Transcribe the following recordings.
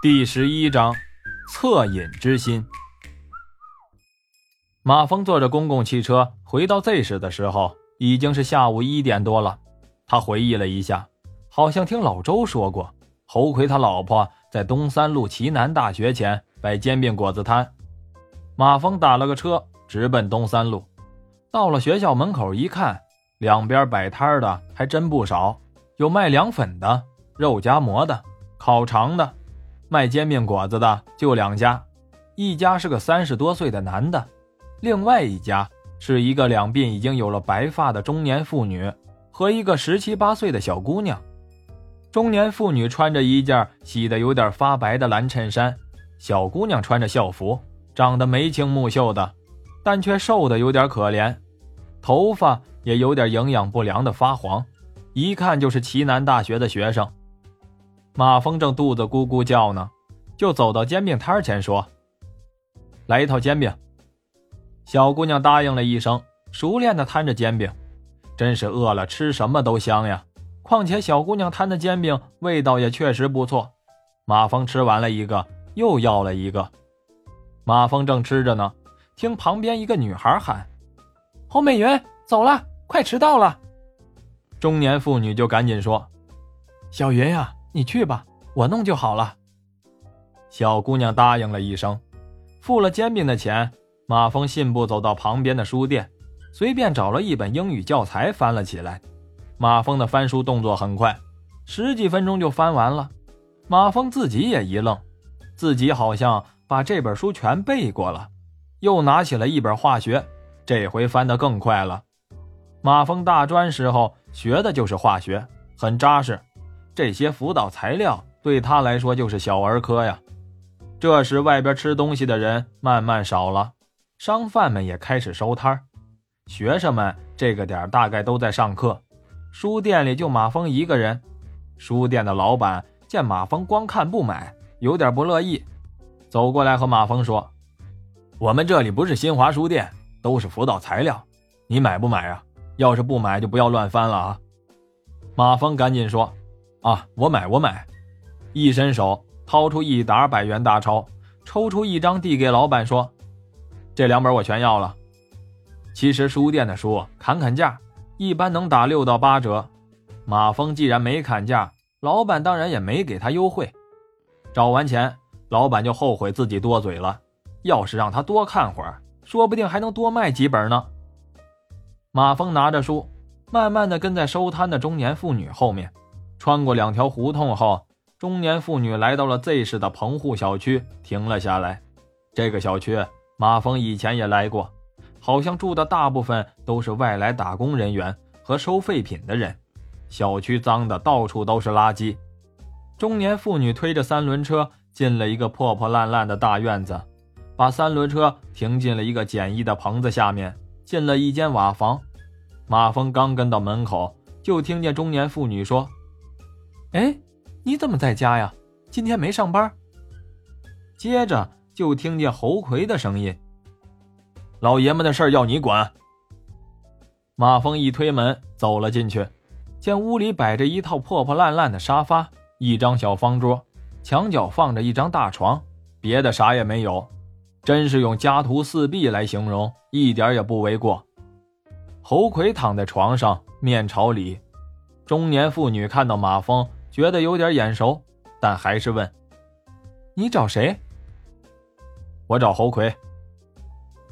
第十一章，恻隐之心。马峰坐着公共汽车回到 Z 市的时候，已经是下午一点多了。他回忆了一下，好像听老周说过，侯奎他老婆在东三路齐南大学前摆煎饼果子摊。马峰打了个车，直奔东三路。到了学校门口一看，两边摆摊的还真不少，有卖凉粉的、肉夹馍的、烤肠的。卖煎饼果子的就两家，一家是个三十多岁的男的，另外一家是一个两鬓已经有了白发的中年妇女和一个十七八岁的小姑娘。中年妇女穿着一件洗得有点发白的蓝衬衫，小姑娘穿着校服，长得眉清目秀的，但却瘦得有点可怜，头发也有点营养不良的发黄，一看就是齐南大学的学生。马峰正肚子咕咕叫呢，就走到煎饼摊前说：“来一套煎饼。”小姑娘答应了一声，熟练的摊着煎饼，真是饿了吃什么都香呀。况且小姑娘摊的煎饼味道也确实不错。马峰吃完了一个，又要了一个。马峰正吃着呢，听旁边一个女孩喊：“侯美云，走了，快迟到了。”中年妇女就赶紧说：“小云呀。”你去吧，我弄就好了。小姑娘答应了一声，付了煎饼的钱。马峰信步走到旁边的书店，随便找了一本英语教材翻了起来。马峰的翻书动作很快，十几分钟就翻完了。马峰自己也一愣，自己好像把这本书全背过了。又拿起了一本化学，这回翻得更快了。马峰大专时候学的就是化学，很扎实。这些辅导材料对他来说就是小儿科呀。这时，外边吃东西的人慢慢少了，商贩们也开始收摊学生们这个点大概都在上课，书店里就马峰一个人。书店的老板见马峰光看不买，有点不乐意，走过来和马峰说：“我们这里不是新华书店，都是辅导材料，你买不买啊？要是不买，就不要乱翻了啊。”马峰赶紧说。啊，我买我买，一伸手掏出一沓百元大钞，抽出一张递给老板说：“这两本我全要了。”其实书店的书砍砍价，一般能打六到八折。马峰既然没砍价，老板当然也没给他优惠。找完钱，老板就后悔自己多嘴了。要是让他多看会儿，说不定还能多卖几本呢。马峰拿着书，慢慢的跟在收摊的中年妇女后面。穿过两条胡同后，中年妇女来到了 Z 市的棚户小区，停了下来。这个小区，马峰以前也来过，好像住的大部分都是外来打工人员和收废品的人。小区脏的到处都是垃圾。中年妇女推着三轮车进了一个破破烂烂的大院子，把三轮车停进了一个简易的棚子下面，进了一间瓦房。马峰刚跟到门口，就听见中年妇女说。哎，你怎么在家呀？今天没上班。接着就听见侯奎的声音：“老爷们的事要你管。”马峰一推门走了进去，见屋里摆着一套破破烂烂的沙发，一张小方桌，墙角放着一张大床，别的啥也没有，真是用家徒四壁来形容，一点也不为过。侯奎躺在床上，面朝里。中年妇女看到马峰。觉得有点眼熟，但还是问：“你找谁？”“我找侯奎。”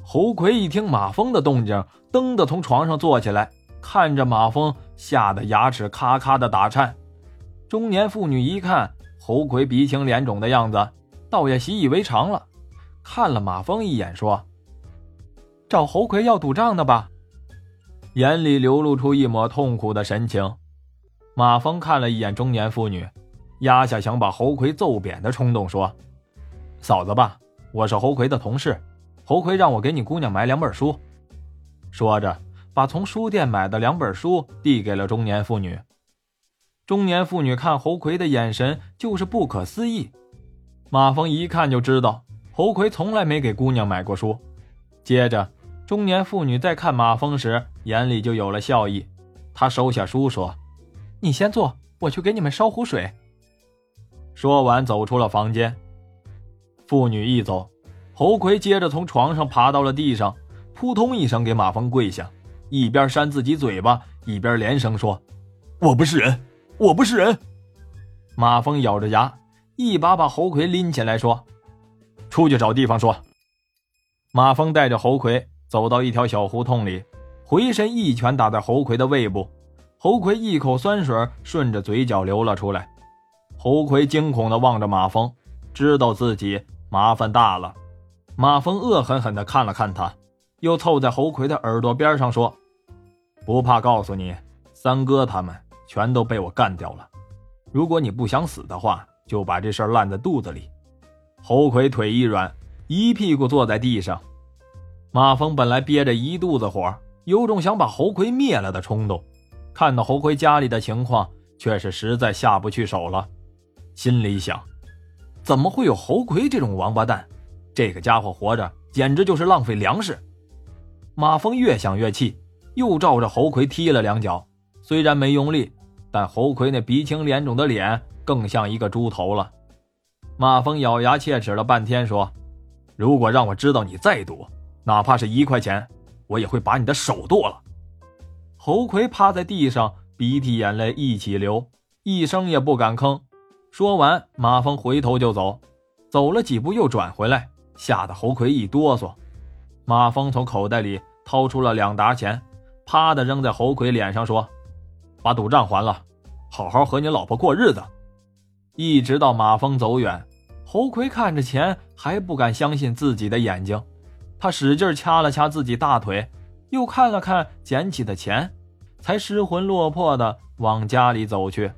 侯奎一听马蜂的动静，噔的从床上坐起来，看着马蜂，吓得牙齿咔咔的打颤。中年妇女一看侯奎鼻青脸肿的样子，倒也习以为常了，看了马蜂一眼，说：“找侯奎要赌账的吧？”眼里流露出一抹痛苦的神情。马峰看了一眼中年妇女，压下想把侯奎揍扁的冲动，说：“嫂子吧，我是侯奎的同事，侯奎让我给你姑娘买两本书。”说着，把从书店买的两本书递给了中年妇女。中年妇女看侯奎的眼神就是不可思议。马峰一看就知道侯奎从来没给姑娘买过书。接着，中年妇女在看马峰时，眼里就有了笑意。她收下书说。你先坐，我去给你们烧壶水。说完，走出了房间。妇女一走，侯魁接着从床上爬到了地上，扑通一声给马蜂跪下，一边扇自己嘴巴，一边连声说：“我不是人，我不是人。”马蜂咬着牙，一把把侯魁拎起来，说：“出去找地方说。”马蜂带着侯魁走到一条小胡同里，回身一拳打在侯魁的胃部，侯魁一口酸水顺着嘴角流了出来。侯魁惊恐地望着马蜂，知道自己麻烦大了。马蜂恶狠狠地看了看他，又凑在侯魁的耳朵边上说：“不怕告诉你，三哥他们全都被我干掉了。如果你不想死的话，就把这事烂在肚子里。”侯魁腿一软，一屁股坐在地上。马蜂本来憋着一肚子火，有种想把侯魁灭了的冲动，看到侯奎家里的情况，却是实在下不去手了。心里想：怎么会有侯奎这种王八蛋？这个家伙活着简直就是浪费粮食。马蜂越想越气，又照着侯奎踢了两脚。虽然没用力，但侯奎那鼻青脸肿的脸更像一个猪头了。马蜂咬牙切齿了半天，说：“如果让我知道你再赌，哪怕是一块钱，我也会把你的手剁了。”侯奎趴在地上，鼻涕眼泪一起流，一声也不敢吭。说完，马蜂回头就走，走了几步又转回来，吓得侯奎一哆嗦。马蜂从口袋里掏出了两沓钱，啪的扔在侯奎脸上，说：“把赌账还了，好好和你老婆过日子。”一直到马蜂走远，侯奎看着钱还不敢相信自己的眼睛，他使劲掐了掐自己大腿，又看了看捡起的钱，才失魂落魄的往家里走去。